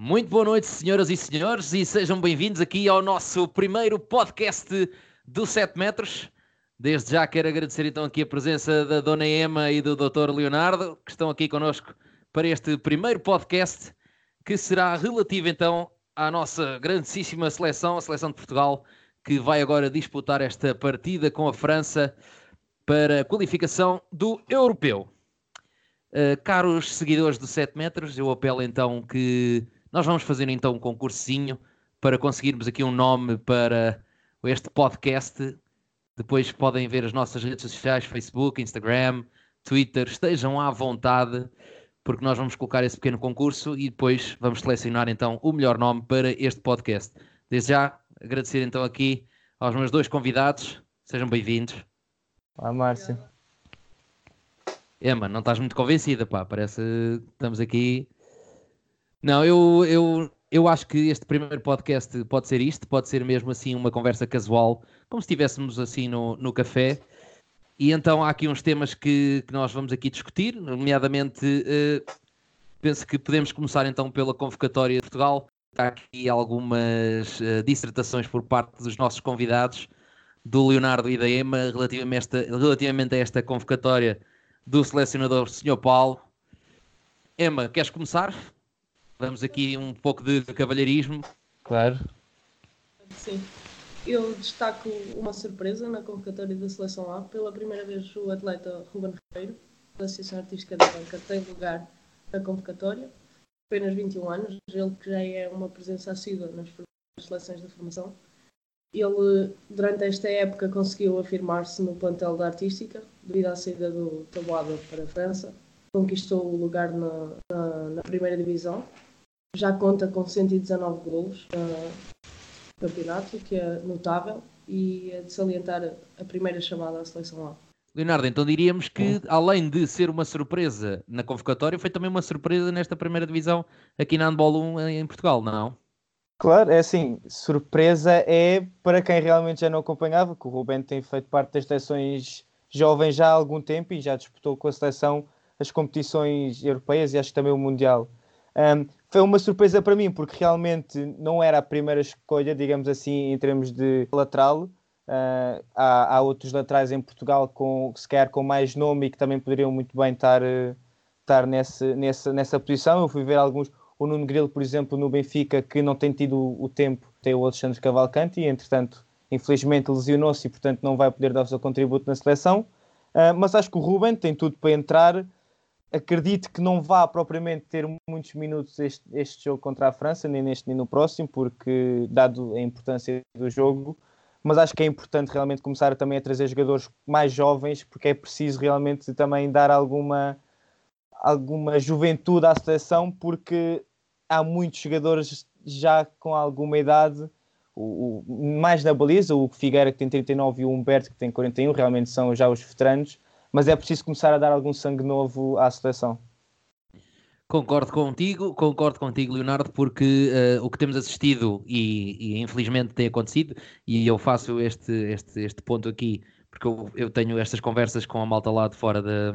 Muito boa noite, senhoras e senhores, e sejam bem-vindos aqui ao nosso primeiro podcast do 7 metros. Desde já quero agradecer então aqui a presença da Dona Ema e do Dr. Leonardo, que estão aqui connosco para este primeiro podcast, que será relativo então à nossa grandíssima seleção, a seleção de Portugal, que vai agora disputar esta partida com a França para a qualificação do Europeu. Uh, caros seguidores do 7 metros, eu apelo então que nós vamos fazer então um concursinho para conseguirmos aqui um nome para este podcast. Depois podem ver as nossas redes sociais, Facebook, Instagram, Twitter, estejam à vontade, porque nós vamos colocar esse pequeno concurso e depois vamos selecionar então o melhor nome para este podcast. Desde já, agradecer então aqui aos meus dois convidados, sejam bem-vindos. Olá, Márcio. Emma, não estás muito convencida, pá, parece que estamos aqui não, eu, eu, eu acho que este primeiro podcast pode ser isto, pode ser mesmo assim uma conversa casual, como se estivéssemos assim no, no café. E então há aqui uns temas que, que nós vamos aqui discutir, nomeadamente uh, penso que podemos começar então pela convocatória de Portugal. Há aqui algumas uh, dissertações por parte dos nossos convidados, do Leonardo e da Ema, relativamente a esta, relativamente a esta convocatória do selecionador Sr. Paulo. Emma, queres começar? Vamos aqui um pouco de cavalheirismo. Claro. Sim. Eu destaco uma surpresa na convocatória da Seleção A. Pela primeira vez, o atleta Ruben Ribeiro, da Associação Artística da Banca, tem lugar na convocatória. Apenas 21 anos, ele que já é uma presença assídua nas seleções de formação. Ele, durante esta época, conseguiu afirmar-se no plantel da Artística, devido à saída do Taboada para a França. Conquistou o lugar na, na, na primeira divisão já conta com 119 golos no campeonato, que é notável, e é de salientar a primeira chamada à seleção A. Leonardo, então diríamos que, além de ser uma surpresa na convocatória, foi também uma surpresa nesta primeira divisão aqui na Handball 1 em Portugal, não? Claro, é assim, surpresa é para quem realmente já não acompanhava, que o Rubén tem feito parte das seleções jovens já há algum tempo e já disputou com a seleção as competições europeias e acho que também o Mundial. Um, foi uma surpresa para mim, porque realmente não era a primeira escolha, digamos assim, em termos de lateral. Uh, há, há, outros laterais em Portugal com, se calhar com mais nome e que também poderiam muito bem estar, estar nesse, nessa, nessa posição. Eu fui ver alguns, o Nuno Grilo, por exemplo, no Benfica, que não tem tido o tempo, tem o Alexandre Cavalcante e, entretanto, infelizmente lesionou-se e, portanto, não vai poder dar o seu contributo na seleção. Uh, mas acho que o Ruben tem tudo para entrar acredito que não vá propriamente ter muitos minutos este, este jogo contra a França, nem neste nem no próximo, porque dado a importância do jogo, mas acho que é importante realmente começar também a trazer jogadores mais jovens, porque é preciso realmente também dar alguma, alguma juventude à seleção, porque há muitos jogadores já com alguma idade, o, o, mais na baliza, o Figueira que tem 39 e o Humberto que tem 41, realmente são já os veteranos, mas é preciso começar a dar algum sangue novo à seleção. Concordo contigo, concordo contigo, Leonardo, porque uh, o que temos assistido e, e, infelizmente tem acontecido, e eu faço este, este, este ponto aqui, porque eu, eu tenho estas conversas com a malta lá de fora da,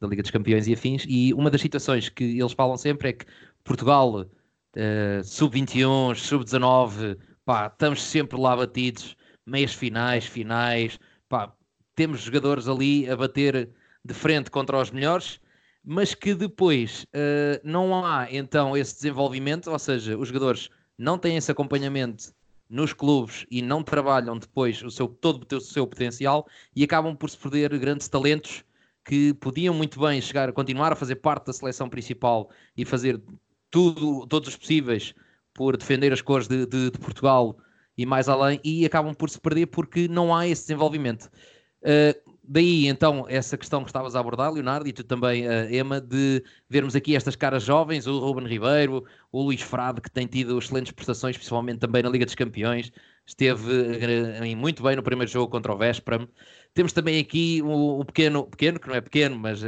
da Liga dos Campeões e afins, e uma das situações que eles falam sempre é que Portugal, uh, sub-21, sub-19, pá, estamos sempre lá batidos, meias finais, finais, pá, temos jogadores ali a bater de frente contra os melhores, mas que depois uh, não há então esse desenvolvimento, ou seja, os jogadores não têm esse acompanhamento nos clubes e não trabalham depois o seu, todo o seu potencial e acabam por se perder grandes talentos que podiam muito bem chegar, continuar a fazer parte da seleção principal e fazer tudo, todos os possíveis por defender as cores de, de, de Portugal e mais além, e acabam por se perder porque não há esse desenvolvimento. Uh, daí então essa questão que estavas a abordar, Leonardo, e tu também, uh, Emma, de vermos aqui estas caras jovens, o Ruben Ribeiro, o Luís Frade, que tem tido excelentes prestações, principalmente também na Liga dos Campeões, esteve uh, muito bem no primeiro jogo contra o Vespram. Temos também aqui o, o pequeno, pequeno, que não é pequeno, mas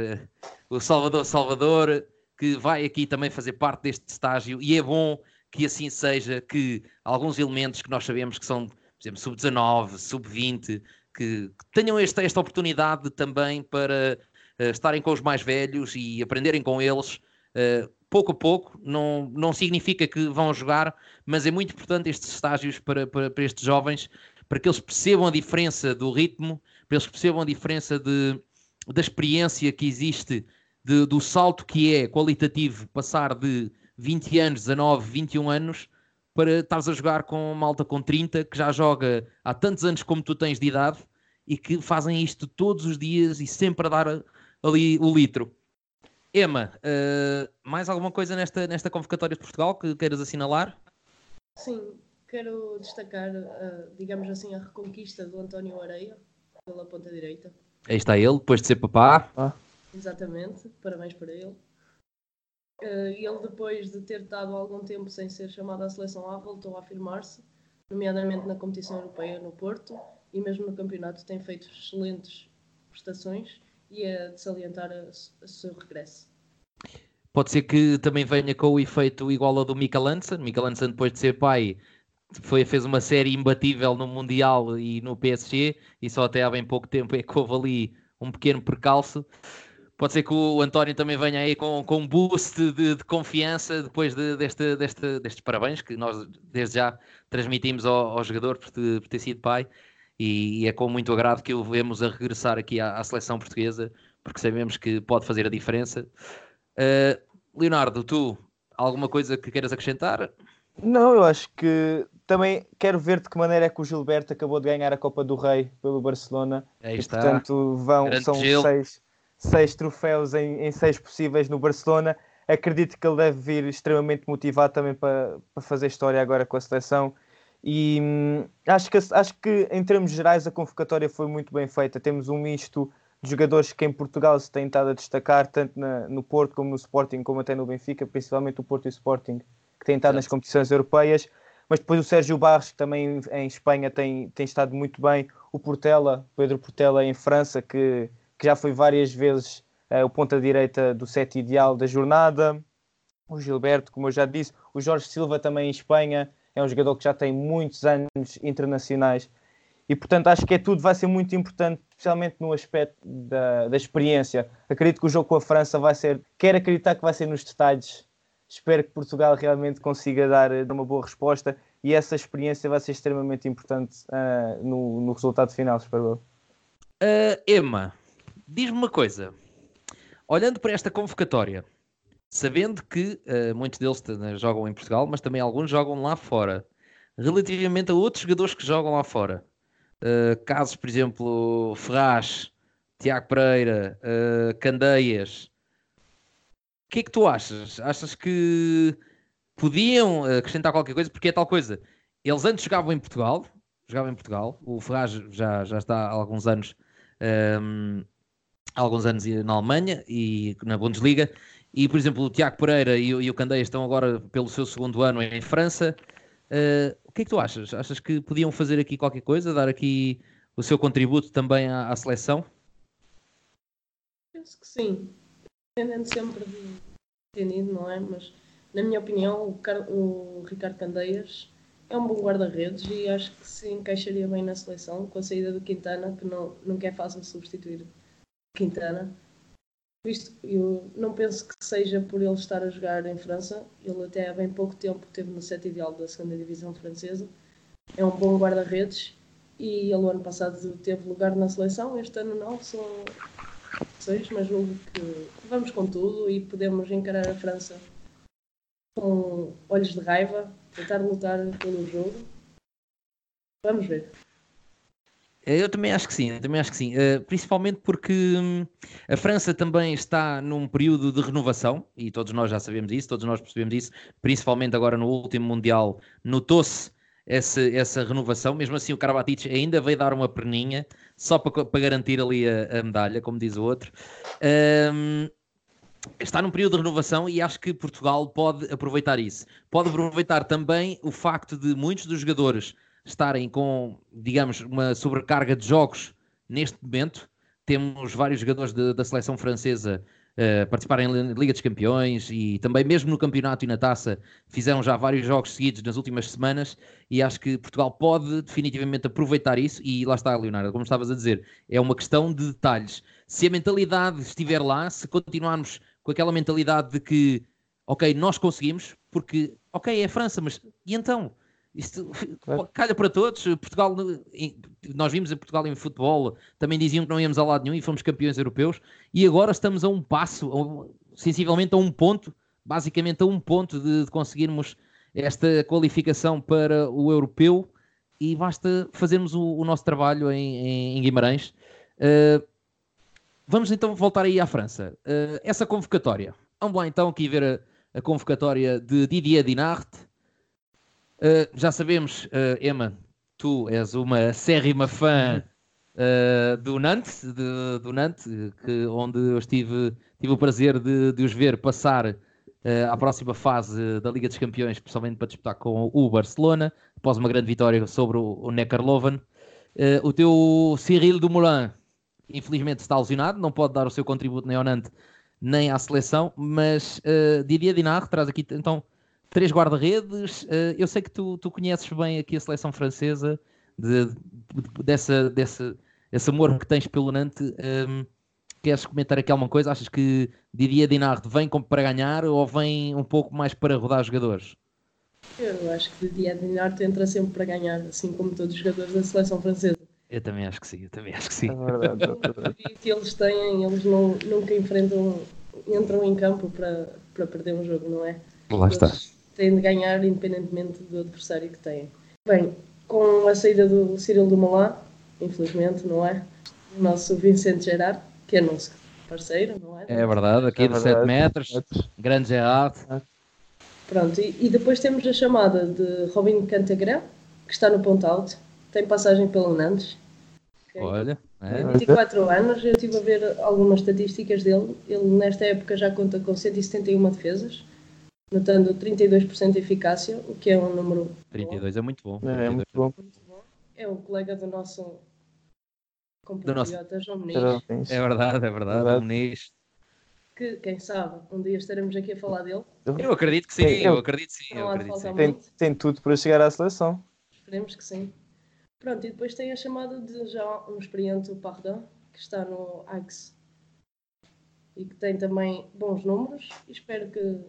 o Salvador Salvador, que vai aqui também fazer parte deste estágio, e é bom que assim seja, que alguns elementos que nós sabemos que são, por exemplo, sub-19, sub-20, que, que tenham esta, esta oportunidade também para uh, estarem com os mais velhos e aprenderem com eles, uh, pouco a pouco, não, não significa que vão jogar, mas é muito importante estes estágios para, para, para estes jovens, para que eles percebam a diferença do ritmo, para eles percebam a diferença de, da experiência que existe, de, do salto que é qualitativo passar de 20 anos, 19, 21 anos, para estares a jogar com uma malta com 30, que já joga há tantos anos como tu tens de idade e que fazem isto todos os dias e sempre a dar ali o litro. Emma, uh, mais alguma coisa nesta, nesta convocatória de Portugal que queiras assinalar? Sim, quero destacar, uh, digamos assim, a reconquista do António Areia pela ponta direita. Aí está ele, depois de ser papá. Ah. Exatamente, parabéns para ele. Uh, ele, depois de ter estado algum tempo sem ser chamado à seleção A, voltou a afirmar-se, nomeadamente na competição europeia no Porto e mesmo no campeonato tem feito excelentes prestações e é de salientar o seu regresso. Pode ser que também venha com o efeito igual ao do Mika Lansen. Mika Lansen, depois de ser pai, foi, fez uma série imbatível no Mundial e no PSG, e só até há bem pouco tempo é que houve ali um pequeno percalço. Pode ser que o António também venha aí com, com um boost de, de confiança depois de, deste, deste, destes parabéns que nós desde já transmitimos ao, ao jogador por, por ter sido pai e, é com muito agrado que o vemos a regressar aqui à, à, seleção portuguesa, porque sabemos que pode fazer a diferença. Uh, Leonardo, tu, alguma coisa que queiras acrescentar? Não, eu acho que também quero ver de que maneira é que o Gilberto acabou de ganhar a Copa do Rei pelo Barcelona. Aí está. E, portanto, vão, são seis, seis troféus em, em seis possíveis no Barcelona. Acredito que ele deve vir extremamente motivado também para, para fazer história agora com a seleção e hum, acho, que, acho que, em termos gerais, a convocatória foi muito bem feita. Temos um misto de jogadores que em Portugal se têm estado a destacar, tanto na, no Porto como no Sporting, como até no Benfica, principalmente o Porto e o Sporting, que têm estado nas competições europeias. Mas depois o Sérgio Barros, que também em Espanha tem, tem estado muito bem. O Portela, Pedro Portela em França, que, que já foi várias vezes uh, o ponta-direita do set ideal da jornada. O Gilberto, como eu já disse. O Jorge Silva também em Espanha é um jogador que já tem muitos anos internacionais e portanto acho que é tudo vai ser muito importante, especialmente no aspecto da, da experiência. Acredito que o jogo com a França vai ser, quero acreditar que vai ser nos detalhes. Espero que Portugal realmente consiga dar uma boa resposta e essa experiência vai ser extremamente importante uh, no, no, resultado final, espero. Uh, Emma, diz-me uma coisa. Olhando para esta convocatória, sabendo que uh, muitos deles jogam em Portugal, mas também alguns jogam lá fora. Relativamente a outros jogadores que jogam lá fora, uh, casos, por exemplo, Ferraz, Tiago Pereira, uh, Candeias, o que é que tu achas? Achas que podiam acrescentar qualquer coisa? Porque é tal coisa. Eles antes jogavam em Portugal, jogavam em Portugal, o Ferraz já, já está há alguns anos. Um, alguns anos na Alemanha e na Bundesliga e, por exemplo, o Tiago Pereira e, e o Candeias estão agora pelo seu segundo ano em França. Uh, o que é que tu achas? Achas que podiam fazer aqui qualquer coisa, dar aqui o seu contributo também à, à seleção? Penso que sim. Dependendo sempre de entendido, não é? Mas, na minha opinião, o, Car o Ricardo Candeias é um bom guarda-redes e acho que se encaixaria bem na seleção com a saída do Quintana, que não, nunca é fácil substituir Quintana. Visto eu não penso que seja por ele estar a jogar em França, ele até há bem pouco tempo esteve no set ideal da segunda divisão francesa, é um bom guarda-redes. E ele ano passado teve lugar na seleção, este ano não, são seis, mas julgo que vamos com tudo e podemos encarar a França com olhos de raiva, tentar lutar pelo jogo. Vamos ver. Eu também acho que sim, também acho que sim. Uh, principalmente porque hum, a França também está num período de renovação, e todos nós já sabemos isso, todos nós percebemos isso, principalmente agora no último Mundial, notou-se essa, essa renovação. Mesmo assim, o Karabatic ainda veio dar uma perninha, só para, para garantir ali a, a, medalha, como diz o outro. Um, está num período de renovação e acho que Portugal pode aproveitar isso. Pode aproveitar também o facto de muitos dos jogadores estarem com, digamos, uma sobrecarga de jogos neste momento. Temos vários jogadores de, da seleção francesa uh, participarem em Liga dos Campeões e também mesmo no campeonato e na taça fizeram já vários jogos seguidos nas últimas semanas e acho que Portugal pode definitivamente aproveitar isso e lá está, Leonardo, como estavas a dizer, é uma questão de detalhes. Se a mentalidade estiver lá, se continuarmos com aquela mentalidade de que ok, nós conseguimos, porque, ok, é a França, mas e então? Isto calha para todos. Portugal, nós vimos em Portugal em futebol, também diziam que não íamos a lado nenhum e fomos campeões europeus, e agora estamos a um passo, a, sensivelmente a um ponto, basicamente a um ponto de, de conseguirmos esta qualificação para o europeu e basta fazermos o, o nosso trabalho em, em, Guimarães. Uh, vamos então voltar aí à França. Uh, essa convocatória. Vamos lá então aqui ver a, a convocatória de Didier Dinart. Uh, já sabemos, Emma, tu és uma acérrima fã do Nantes, de, do Nantes que, onde eu estive, tive o prazer de, de os ver passar uh, à próxima fase da Liga dos Campeões, especialmente para disputar com o Barcelona, após uma grande vitória sobre o, o Neckarloven. Uh, o teu Cyril Dumoulin, infelizmente, está lesionado, não pode dar o seu contributo nem ao Nantes nem à seleção, mas uh, Didier Dinard traz aqui então três guarda-redes. Uh, eu sei que tu, tu conheces bem aqui a seleção francesa, de, de, dessa, dessa, esse amor que tens pelo Nantes. Um, queres comentar aqui alguma coisa? Achas que Didier Dinard vem para ganhar ou vem um pouco mais para rodar jogadores? Eu acho que Didier Dinard entra sempre para ganhar, assim como todos os jogadores da seleção francesa. Eu também acho que sim, eu também acho que sim. É verdade, é que eles têm, eles não, nunca enfrentam, entram em campo para, para perder um jogo, não é? Lá eles está. Têm de ganhar independentemente do adversário que têm. Bem, com a saída do Cyril Dumoulin, infelizmente, não é? O nosso Vicente Gerard, que é nosso parceiro, não é? É verdade, aqui é de 7 metros, grande Gerard. Pronto, e, e, depois temos a chamada de Robin Cantagrão, que está no ponto alto, tem passagem pelo Nantes. Okay? Olha, é. 24 anos, eu estive a ver algumas estatísticas dele. Ele, nesta época, já conta com 171 defesas, notando 32% de eficácia, o que é um número. 32 bom. é muito bom. É, é muito bom. É o colega do nosso do nosso... João Muniz. É verdade, é verdade, é Muniz. Que, quem sabe, um dia estaremos aqui a falar dele. Eu acredito que sim, eu, eu acredito sim. Eu acredito sim. Tem, tem, tudo para chegar à seleção. Esperemos que sim. Pronto, e depois tem a chamada de já um experiente Pardon, que está no Axe e que tem também bons números e espero que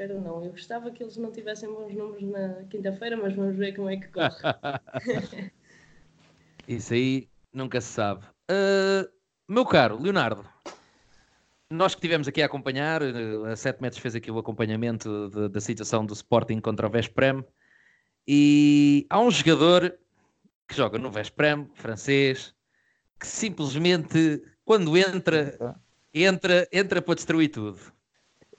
espero não, eu gostava que eles não tivessem bons números na quinta-feira, mas vamos ver como é que corre. Isso aí Nunca se sabe. Uh, meu caro Leonardo, nós que estivemos aqui a acompanhar, a 7 metros fez aqui o acompanhamento de, da situação do Sporting contra o Vesprem e há um jogador que joga no Vesprem, francês, que simplesmente quando entra, entra, entra para destruir tudo.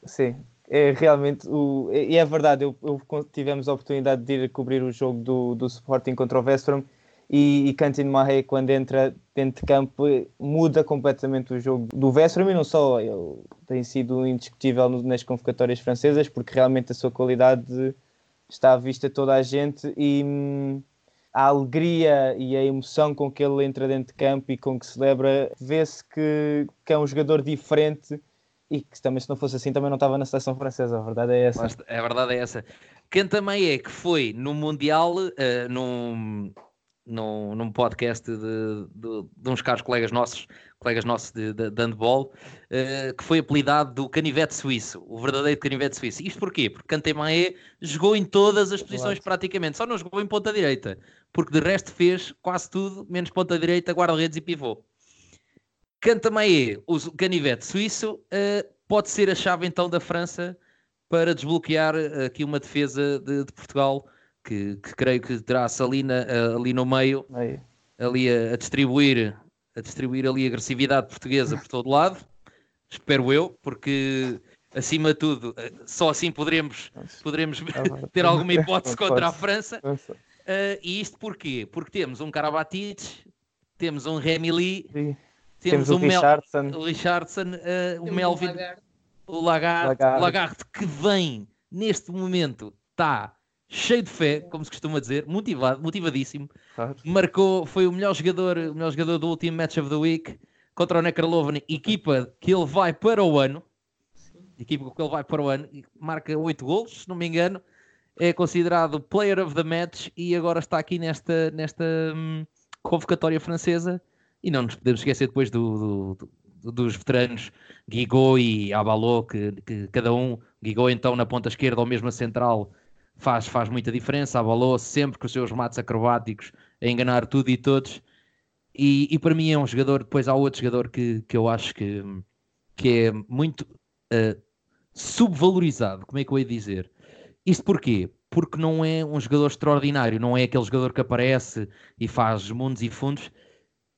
Sim, é realmente o, e é verdade, eu, eu, tivemos a oportunidade de ir cobrir o jogo do, do Sporting contra o Vesprem e, e Cantin Marre, quando entra dentro de campo, muda completamente o jogo do Vesper, e não só, ele tem sido indiscutível nas convocatórias francesas, porque realmente a sua qualidade está à vista toda a gente e hum, a alegria e a emoção com que ele entra dentro de campo e com que celebra, vê-se que, que é um jogador diferente e que também se não fosse assim também não estava na seleção francesa, a verdade é essa. A verdade é essa. Quem também é que foi no Mundial, uh, num, num, num podcast de, de, de, uns caros colegas nossos, colegas nossos de, de, de handball, uh, que foi apelidado do canivete suíço, o verdadeiro canivete suíço. Isto porquê? Porque Cantemaé jogou em todas as posições claro. praticamente, só não jogou em ponta direita, porque de resto fez quase tudo, menos ponta direita, guarda-redes e pivô. Cantemaé, o canivete suíço, uh, pode ser a chave então da França para desbloquear eh, aqui uma defesa de, de Portugal que, que creio que terá a Salina uh, ali no meio, Aí. ali a, a, distribuir a distribuir ali a agressividade portuguesa por todo lado, espero eu, porque acima de tudo, só assim poderemos, poderemos ah, ter alguma hipótese contra a França. Uh, e isto porquê? Porque temos um Karabatic, temos um Remy Temos, temos um Richardson, Mel, Richardson uh, o Melvin, o Lagarde, Lagarde. Lagarde, que vem neste momento, está cheio de fé, como se costuma dizer, motivado, motivadíssimo. Claro. Marcou, foi o melhor jogador, o melhor jogador do último match of the week contra o Neckarloven, equipa que ele vai para o ano. Equipa que ele vai para o ano, marca 8 golos, se não me engano. É considerado player of the match e agora está aqui nesta, nesta hum, convocatória francesa. E não nos podemos esquecer depois do, do, do dos veteranos Guigo e Abalô, que, que, cada um Guigou então na ponta esquerda ou mesmo a central faz, faz muita diferença. Abalou sempre com os seus matos acrobáticos a enganar tudo e todos. E, e, para mim é um jogador. Depois há outro jogador que, que eu acho que, que é muito uh, subvalorizado. Como é que eu ia dizer? Isto porquê? Porque não é um jogador extraordinário, não é aquele jogador que aparece e faz mundos e fundos,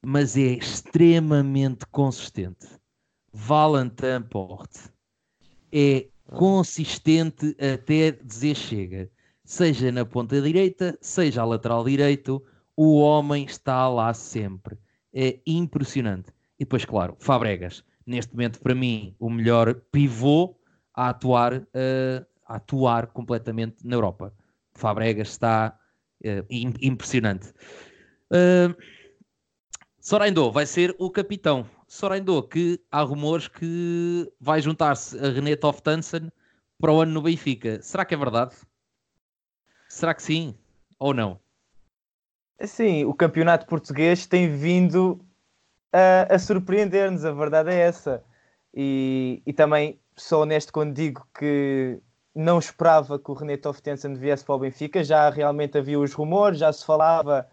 mas é extremamente consistente. Valentin Porte é consistente até dizer chega. Seja na ponta direita, seja a lateral direito, o homem está lá sempre. É impressionante. E depois, claro, Fabregas, neste momento, para mim, o melhor pivô a atuar, uh, a atuar completamente na Europa. Fabregas está uh, impressionante. Uh, Soraindo vai ser o capitão. Soraindo, que há rumores que vai juntar-se a René Toftansen para o ano no Benfica. Será que é verdade? Será que sim ou não? Sim, o campeonato português tem vindo a, a surpreender-nos, a verdade é essa. E, e, também sou honesto quando digo que não esperava que o René Toftensen viesse para o Benfica, já realmente havia os rumores, já se falava,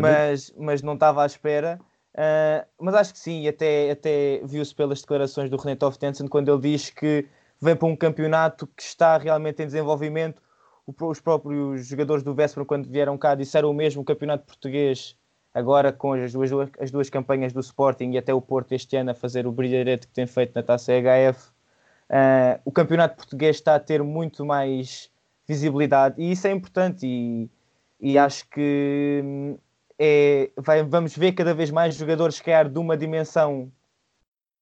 mas, mas não estava à espera. Uh, mas acho que sim, até, até viu-se pelas declarações do René Toftensen quando ele diz que vem para um campeonato que está realmente em desenvolvimento os próprios jogadores do Véspera, quando vieram cá, disseram o mesmo. O campeonato português, agora com as duas, as duas campanhas do Sporting e até o Porto este ano a fazer o brilharete que tem feito na taça HF, uh, eh, o campeonato português está a ter muito mais visibilidade e isso é importante. E, e acho que hum, é, vai, vamos ver cada vez mais jogadores cair de uma dimensão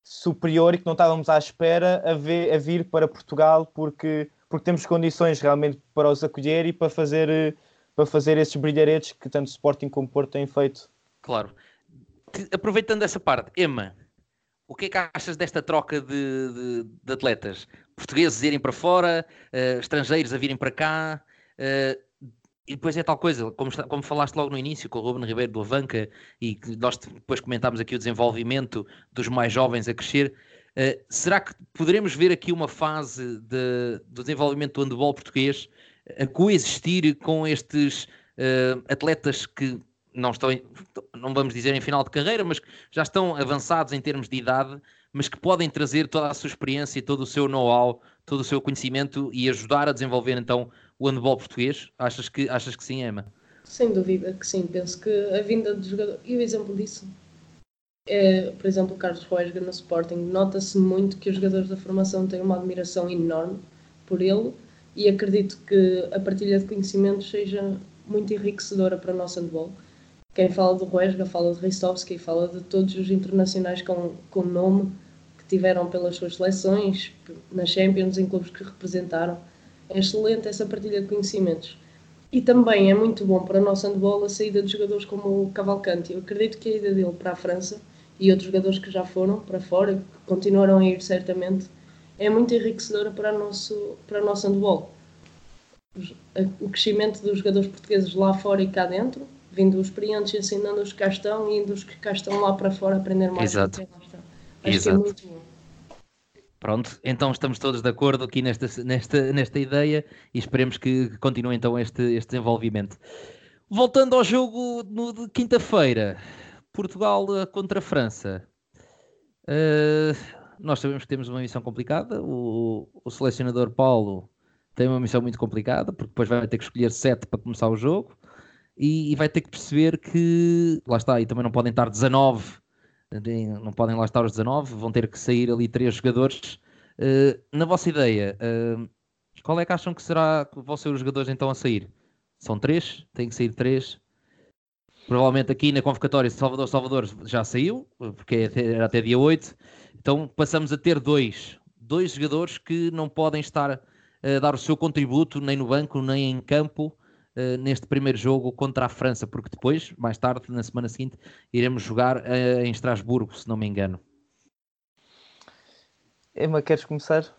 superior e que não estávamos à espera a, ver, a vir para Portugal porque porque temos condições realmente para os acolher e para fazer, para fazer esses brilharetes que tanto Sporting como Porto têm feito. Claro. Aproveitando essa parte, Emma, o que é que achas desta troca de, de, de atletas? Portugueses irem para fora, uh, estrangeiros a virem para cá, uh, e depois é tal coisa, como, como falaste logo no início com o Ruben Ribeiro do Avanca, e nós depois comentámos aqui o desenvolvimento dos mais jovens a crescer. Uh, será que poderemos ver aqui uma fase de, do desenvolvimento do handball português a coexistir com estes uh, atletas que não estão, não vamos dizer em final de carreira, mas já estão avançados em termos de idade, mas que podem trazer toda a sua experiência, todo o seu know-how, todo o seu conhecimento e ajudar a desenvolver então o handball português? Achas que, achas que sim, Emma? Sem dúvida que sim. Penso que a vinda de jogador e o exemplo disso é, por exemplo, o Carlos Roesga no Sporting, nota-se muito que os jogadores da formação têm uma admiração enorme por ele e acredito que a partilha de conhecimentos seja muito enriquecedora para o nosso handball. Quem fala do Roesga fala de Ristovski, fala de todos os internacionais com, com nome que tiveram pelas suas seleções, nas Champions, em clubes que representaram. É excelente essa partilha de conhecimentos. E também é muito bom para o nosso handball a saída de jogadores como o Cavalcante. Eu acredito que a ida dele para a França e outros jogadores que já foram para fora, que continuarão a ir certamente, é muito enriquecedora para, o nosso, para o nosso handball. O crescimento dos jogadores portugueses lá fora e cá dentro, vindo os experientes ensinando os que cá estão e dos que cá estão lá para fora aprender mais. Exato. Acho Exato. que é muito bom. Pronto, então estamos todos de acordo aqui nesta, nesta, nesta ideia e esperemos que continue então este, este desenvolvimento. Voltando ao jogo no, de quinta-feira, Portugal eh, contra a França. Uh, nós sabemos que temos uma missão complicada. O, o, selecionador Paulo tem uma missão muito complicada, porque depois vai ter que escolher sete para começar o jogo e, e vai ter que perceber que lá está, e também não podem estar 19, não podem lá estar os 19, vão ter que sair ali três jogadores. Uh, na vossa ideia, uh, qual é que acham que será que vão ser os jogadores então a sair? São três? Tem que sair três? Provavelmente aqui na convocatória Salvador Salvador já saiu, porque era até dia 8. Então passamos a ter dois, dois jogadores que não podem estar a dar o seu contributo nem no banco, nem em campo uh, neste primeiro jogo contra a França, porque depois, mais tarde, na semana seguinte, iremos jogar uh, em Estrasburgo, se não me engano. Emma, queres começar?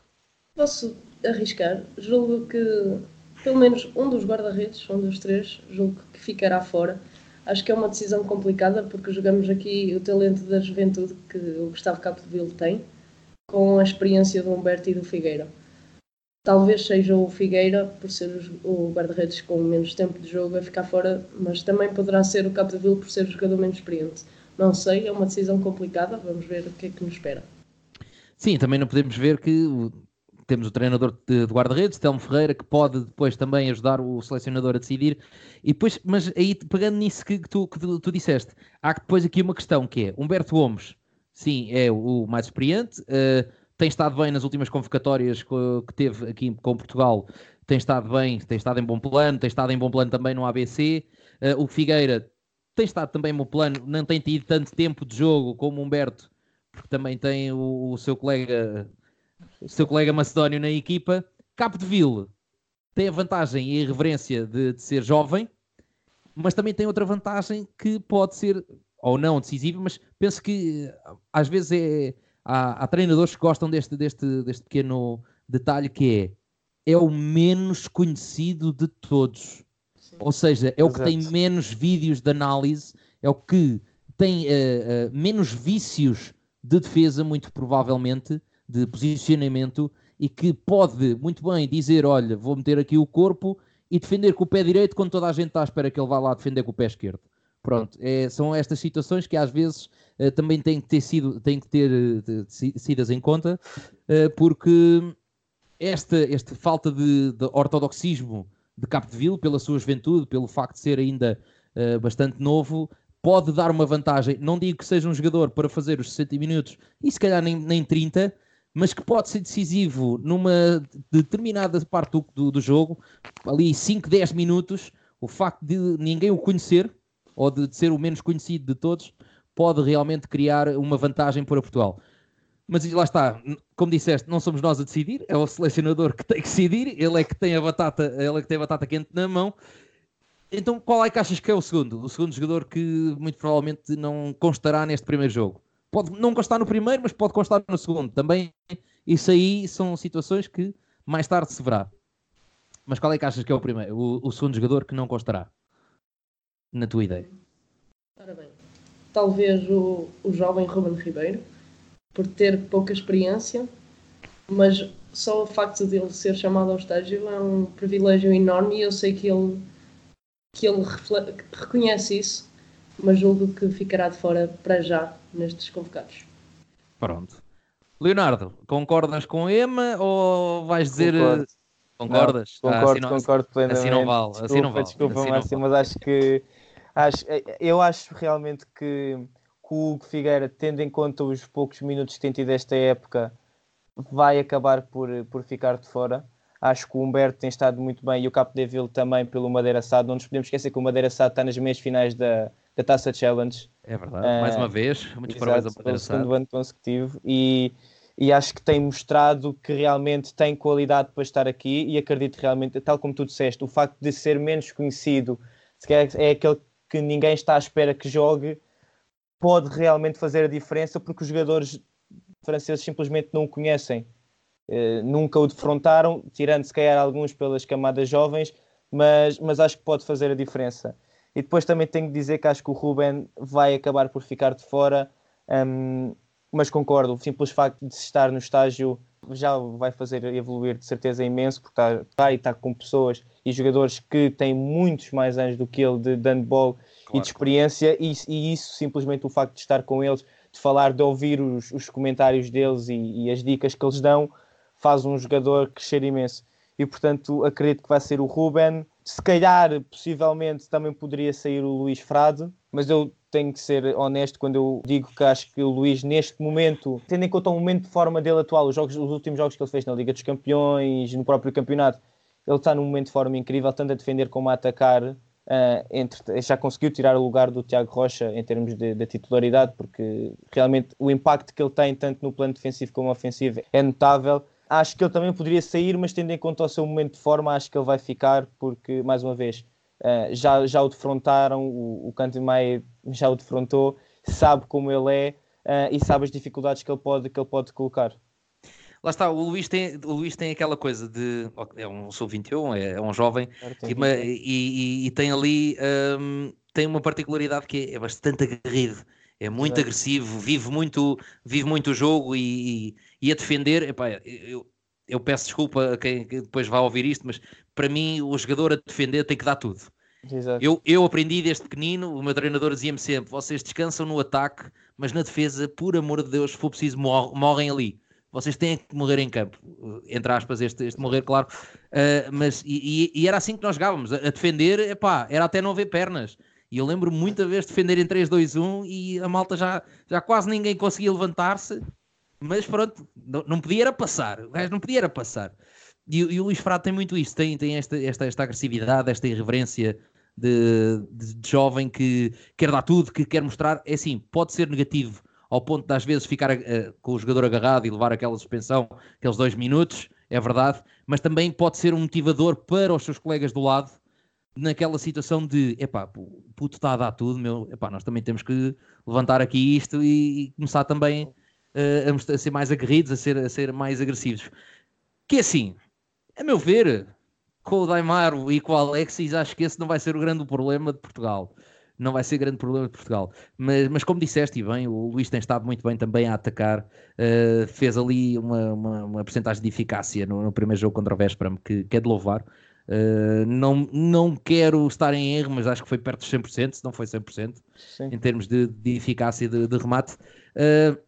Posso arriscar. Julgo que pelo menos um dos guarda-redes, um dos três, julgo que ficará fora Acho que é uma decisão complicada porque jogamos aqui o talento da juventude que o Gustavo Capdeville tem com a experiência do Humberto e do Figueira. Talvez seja o Figueira, por ser o guarda-redes com menos tempo de jogo, a ficar fora, mas também poderá ser o Capdeville por ser o jogador menos experiente. Não sei, é uma decisão complicada, vamos ver o que é que nos espera. Sim, também não podemos ver que temos o treinador de, de guarda-redes, Telmo Ferreira, que pode depois também ajudar o selecionador a decidir. E depois, mas aí pegando nisso que, que, tu, que tu, tu, disseste, há depois aqui uma questão que é Humberto Gomes, sim, é o mais experiente. Uh, tem estado bem nas últimas convocatórias que teve aqui com Portugal, tem estado bem, tem estado em bom plano, tem estado em bom plano também no ABC. Uh, eh, o Figueira tem estado também em bom plano, não tem tido tanto tempo de jogo como o Humberto, porque também tem o, o seu colega o seu colega macedónio na equipa. Capo de Ville tem a vantagem e a irreverência de, de ser jovem, mas também tem outra vantagem que pode ser ou não decisiva, mas penso que às vezes é há, há treinadores que gostam deste, deste, deste pequeno detalhe que é, é o menos conhecido de todos. Sim. Ou seja, é o que tem menos vídeos de análise, é o que tem uh, uh, menos vícios de defesa, muito provavelmente, de posicionamento, e que pode muito bem dizer: Olha, vou meter aqui o corpo e defender com o pé direito quando toda a gente está à espera que ele vá lá defender com o pé esquerdo. Pronto, é, são estas situações que às vezes uh, também têm que ter sido, têm que ter uh, sidas em conta, uh, porque esta, esta falta de, de, ortodoxismo de Capdeville, pela sua juventude, pelo facto de ser ainda bastante novo, pode dar uma vantagem. Não digo que seja um jogador para fazer os 60 minutos e se calhar nem, nem 30, mas que pode ser decisivo numa determinada parte do, do, do jogo, ali 5, 10 minutos, o facto de ninguém o conhecer, ou de, ser o menos conhecido de todos, pode realmente criar uma vantagem para Portugal. Mas lá está, como disseste, não somos nós a decidir, é o selecionador que tem que decidir, ele é que tem a batata, ele é que tem a batata quente na mão. Então, qual é que achas que é o segundo? O segundo jogador que muito provavelmente não constará neste primeiro jogo. Pode não constar no primeiro, mas pode constar no segundo. Também isso aí são situações que mais tarde se verá. Mas qual é que achas que é o primeiro, o, o segundo jogador que não constará? Na tua ideia? Ora bem, talvez o, o jovem Ruben Ribeiro, por ter pouca experiência, mas só o facto de ele ser chamado ao estágio é um privilégio enorme e eu sei que ele, que ele reconhece isso, mas julgo que ficará de fora para já nestes convocados. Pronto. Leonardo, concordas com Ema ou vais dizer. Concordo. Concordas? Não, concordo, ah, assim não, concordo plenamente. Assim não vale. Desculpa, assim não vale. Desculpa, assim Márcio, mas acho que Acho, é, eu acho realmente que, que o Hugo Figueira, tendo em conta os poucos minutos que tem tido esta época, vai acabar por, por ficar de fora. Acho que o Humberto tem estado muito bem e o Capo Deville também pelo Madeira Sado. Não nos podemos esquecer que o Madeira Sado está nas meias finais da, da Taça Challenge. É verdade, uh, mais uma vez. Muito parabéns ao Madeira Sado. segundo ano consecutivo. E, e acho que tem mostrado que realmente tem qualidade para estar aqui e acredito realmente, tal como tu disseste, o facto de ser menos conhecido se é aquele que ninguém está à espera que jogue, pode realmente fazer a diferença porque os jogadores franceses simplesmente não o conhecem. Uh, nunca o defrontaram, tirando se calhar alguns pelas camadas jovens, mas, mas acho que pode fazer a diferença. E depois também tenho de dizer que acho que o Ruben vai acabar por ficar de fora, um, mas concordo, o simples facto de estar no estágio já vai fazer evoluir de certeza imenso, porque está, está e está com pessoas e jogadores que têm muitos mais anos do que ele de, de handball claro. e de experiência, e, e, isso simplesmente o facto de estar com eles, de falar, de ouvir os, os comentários deles e, e, as dicas que eles dão, faz um jogador crescer imenso. E portanto acredito que vai ser o Ruben. Se calhar, possivelmente, também poderia sair o Luís Frade, mas eu tenho que ser honesto quando eu digo que acho que o Luís, neste momento, tendo em conta o momento de forma dele atual, os, jogos, os últimos jogos que ele fez na Liga dos Campeões, no próprio campeonato, ele está num momento de forma incrível, tanto a defender como a atacar. Uh, entre, já conseguiu tirar o lugar do Tiago Rocha em termos de, de, titularidade, porque realmente o impacto que ele tem, tanto no plano defensivo como ofensivo, é notável. Acho que ele também poderia sair, mas tendo em conta o seu momento de forma, acho que ele vai ficar, porque, mais uma vez, uh, já, já o defrontaram, o, o Canto Maia já o defrontou, sabe como ele é uh, e sabe as dificuldades que ele pode, que ele pode colocar. Lá está, o Luís tem, o Luís tem aquela coisa de. É um sub-21, é, é, um jovem, e, e, e, tem ali. Um, tem uma particularidade que é bastante aguerrido, é muito agressivo, vive muito, vive muito o jogo e, e a defender. Epá, eu, eu peço desculpa a quem depois vai ouvir isto, mas para mim o jogador a defender tem que dar tudo. Eu, eu aprendi desde pequenino, o meu treinador dizia-me sempre: vocês descansam no ataque, mas na defesa, por amor de Deus, se for preciso, morrem ali. Vocês têm que morrer em campo, entre aspas, este, este morrer, claro. Uh, mas, e, e, era assim que nós jogávamos, a, defender, epá, era até não ver pernas. E eu lembro muita vez defender em 3-2-1 e a malta já, já quase ninguém conseguia levantar-se, mas pronto, não, não podia era passar, o gajo não podia era passar. E, e, o Luís Frado tem muito isso, tem, tem esta, esta, esta agressividade, esta irreverência de, de, de, jovem que quer dar tudo, que quer mostrar. É assim, pode ser negativo ao ponto de às vezes ficar uh, com o jogador agarrado e levar aquela suspensão, aqueles dois minutos, é verdade, mas também pode ser um motivador para os seus colegas do lado naquela situação de epá, puto está a dar tudo, meu, epá, nós também temos que levantar aqui isto e, e começar também uh, a, a, ser mais aguerridos, a ser, a ser mais agressivos. Que assim, a meu ver, com o Daimaro e com o Alexis, acho que esse não vai ser o grande problema de Portugal. Não vai ser grande problema de Portugal. Mas, mas como disseste, e bem, o Luís tem estado muito bem também a atacar. Uh, fez ali uma, uma, uma porcentagem de eficácia no, no, primeiro jogo contra o Vesperam, que, que é de louvar. Uh, não, não quero estar em erro, mas acho que foi perto dos 100%, se não foi 100%, Sim. em termos de, de eficácia de, de remate. Uh,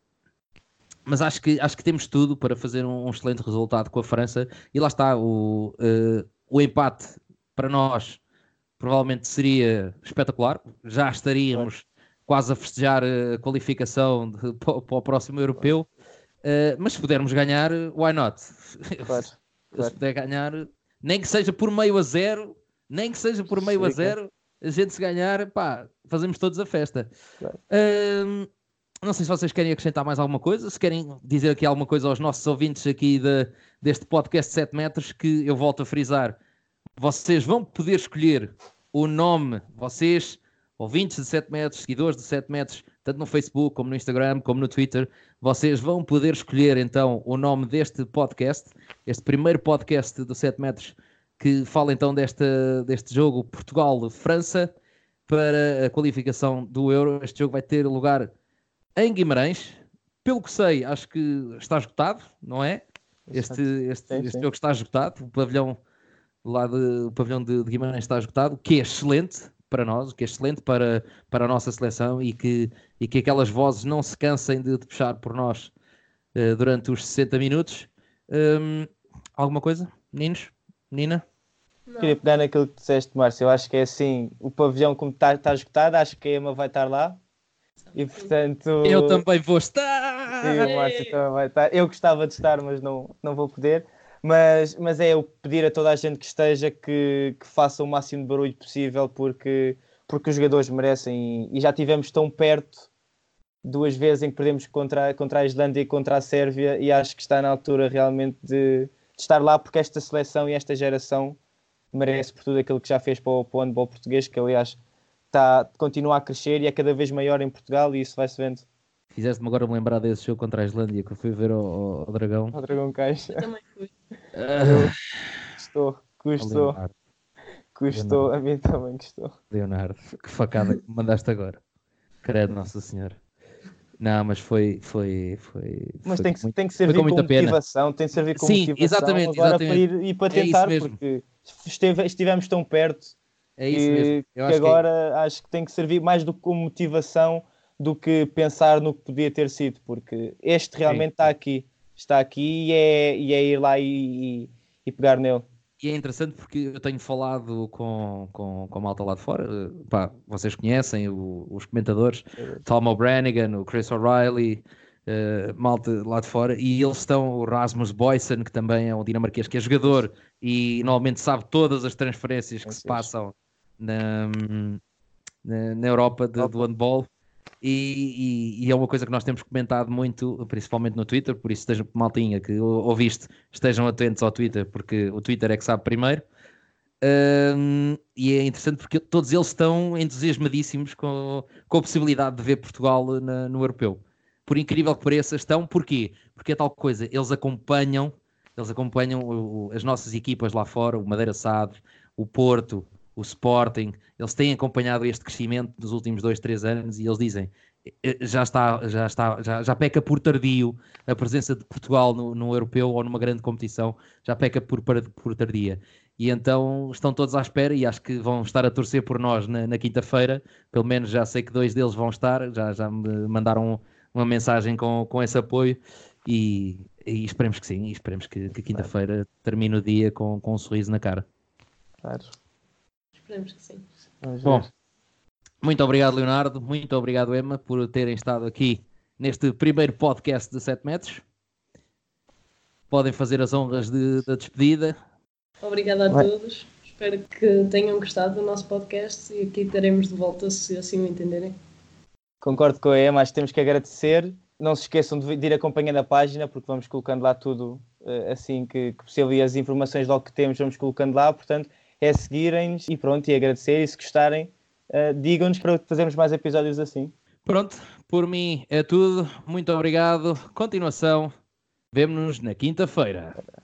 mas acho que, acho que temos tudo para fazer um, um, excelente resultado com a França. E lá está, o, uh, o empate para nós provavelmente seria espetacular. Já estaríamos quase a festejar a qualificação de, para, para, o próximo europeu. Uh, mas se pudermos ganhar, why not? Claro, claro. Se puder ganhar, nem que seja por meio a zero, nem que seja por meio a zero, a gente se ganhar, pá, fazemos todos a festa. Claro. Uh, não sei se vocês querem acrescentar mais alguma coisa, se querem dizer aqui alguma coisa aos nossos ouvintes aqui de, deste podcast 7 metros, que eu volto a frisar. Vocês vão poder escolher o nome, vocês, ouvintes de 7 metros, seguidores de 7 metros, tanto no Facebook, como no Instagram, como no Twitter, vocês vão poder escolher então o nome deste podcast, este primeiro podcast do 7 metros, que fala então desta, deste jogo Portugal-França para a qualificação do Euro. Este jogo vai ter lugar em Guimarães. Pelo que sei, acho que está esgotado, não é? Este, este, sim, este jogo está esgotado. O pavilhão lá de, o pavilhão de, de Guimarães está esgotado, o que é excelente para nós, o que é excelente para, para a nossa seleção e que, e que aquelas vozes não se cansem de, de puxar por nós uh, durante os 60 minutos. Um, alguma coisa, meninos? Nina? Não. Queria pegar naquilo que disseste, Márcio. Eu acho que é assim: o pavilhão, como está tá esgotado, acho que a Emma vai estar lá. E portanto. Eu também vou estar! Sim, o Márcio também vai estar. Eu gostava de estar, mas não, não vou poder. Mas, mas é eu pedir a toda a gente que esteja que, que faça o máximo de barulho possível, porque, porque os jogadores merecem. E, e já tivemos tão perto duas vezes em que perdemos contra, contra a Islândia e contra a Sérvia, e acho que está na altura realmente de, de estar lá, porque esta seleção e esta geração merece por tudo aquilo que já fez para o, para o handball português, que aliás está, continua a crescer e é cada vez maior em Portugal e isso vai-se vendo. Fizeste-me agora me lembrar desse jogo contra a Islândia que eu fui ver ao, ao Dragão. Ao Dragão Caixa. Eu também fui. Uh, custou, custou. Custou, a mim também custou. Leonardo, que facada que me mandaste agora. Credo, Nossa Senhora. Não, mas foi. foi, foi mas foi tem, que, muito, tem que servir com motivação, tem que servir com Sim, motivação exatamente, agora exatamente. para ir, ir para tentar, é porque esteve, estivemos tão perto é isso que, mesmo. que agora que é... acho que tem que servir mais do que como motivação do que pensar no que podia ter sido, porque este realmente está aqui, está aqui e é, e é ir lá e, e, e, pegar nele. E é interessante porque eu tenho falado com, com, com a malta lá de fora, pá, vocês conhecem o, os comentadores. Tom O'Branigan, o Chris O'Reilly, uh, malta lá de fora, e eles estão, o Rasmus Boysen, que também é um dinamarquês, que é jogador e normalmente sabe todas as transferências que é se passam na, na, na Europa de, do handball e, e, e, é uma coisa que nós temos comentado muito, principalmente no Twitter, por isso estejam maltinha que ouviste, estejam atentos ao Twitter, porque o Twitter é que sabe primeiro. Um, e é interessante porque todos eles estão entusiasmadíssimos com, com a possibilidade de ver Portugal na, no europeu. Por incrível que pareça, estão, porquê? Porque é tal coisa, eles acompanham, eles acompanham o, as nossas equipas lá fora, o Madeira Sade, o Porto, o Sporting, eles têm acompanhado este crescimento dos últimos dois, três anos e eles dizem: eh, já está, já está, já, já peca por tardio a presença de Portugal no, no europeu ou numa grande competição, já peca por, por tardia. E então estão todos à espera e acho que vão estar a torcer por nós na, na quinta-feira. Pelo menos já sei que dois deles vão estar, já, já me mandaram uma mensagem com, com esse apoio e, e esperemos que sim, e esperemos que, que quinta-feira termine o dia com, com um sorriso na cara. Claro. Esperemos que sim. Bom, muito obrigado, Leonardo. Muito obrigado, Emma, por terem estado aqui neste primeiro podcast de 7 metros. Podem fazer as honras de, da despedida. Obrigada a Vai. todos. Espero que tenham gostado do nosso podcast e aqui estaremos de volta se assim o entenderem. Concordo com a Emma, acho que temos que agradecer. Não se esqueçam de ir acompanhando a página, porque vamos colocando lá tudo eh, assim que, que possível e as informações logo que temos vamos colocando lá. Portanto, é seguirem-nos e pronto, e agradecer. E se gostarem, uh, digam-nos para fazermos mais episódios assim. Pronto, por mim é tudo. Muito obrigado. Continuação. Vemo-nos na quinta-feira.